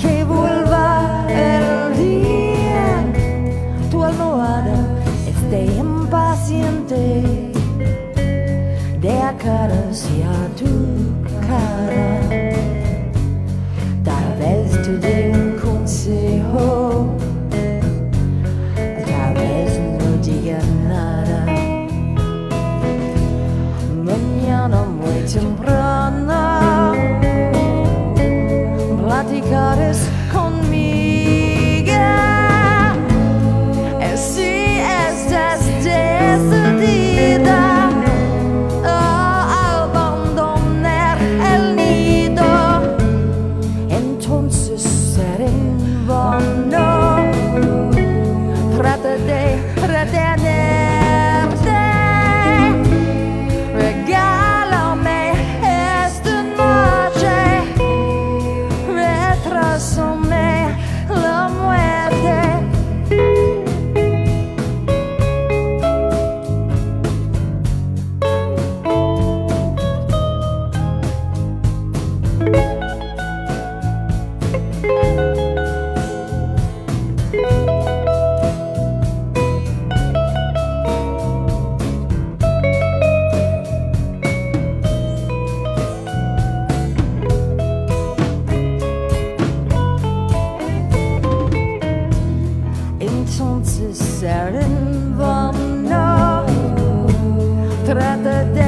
que vuelva el día. Tu almohada esté impaciente de acariciar tu cara. Tal vez today. It's a certain in now. trete der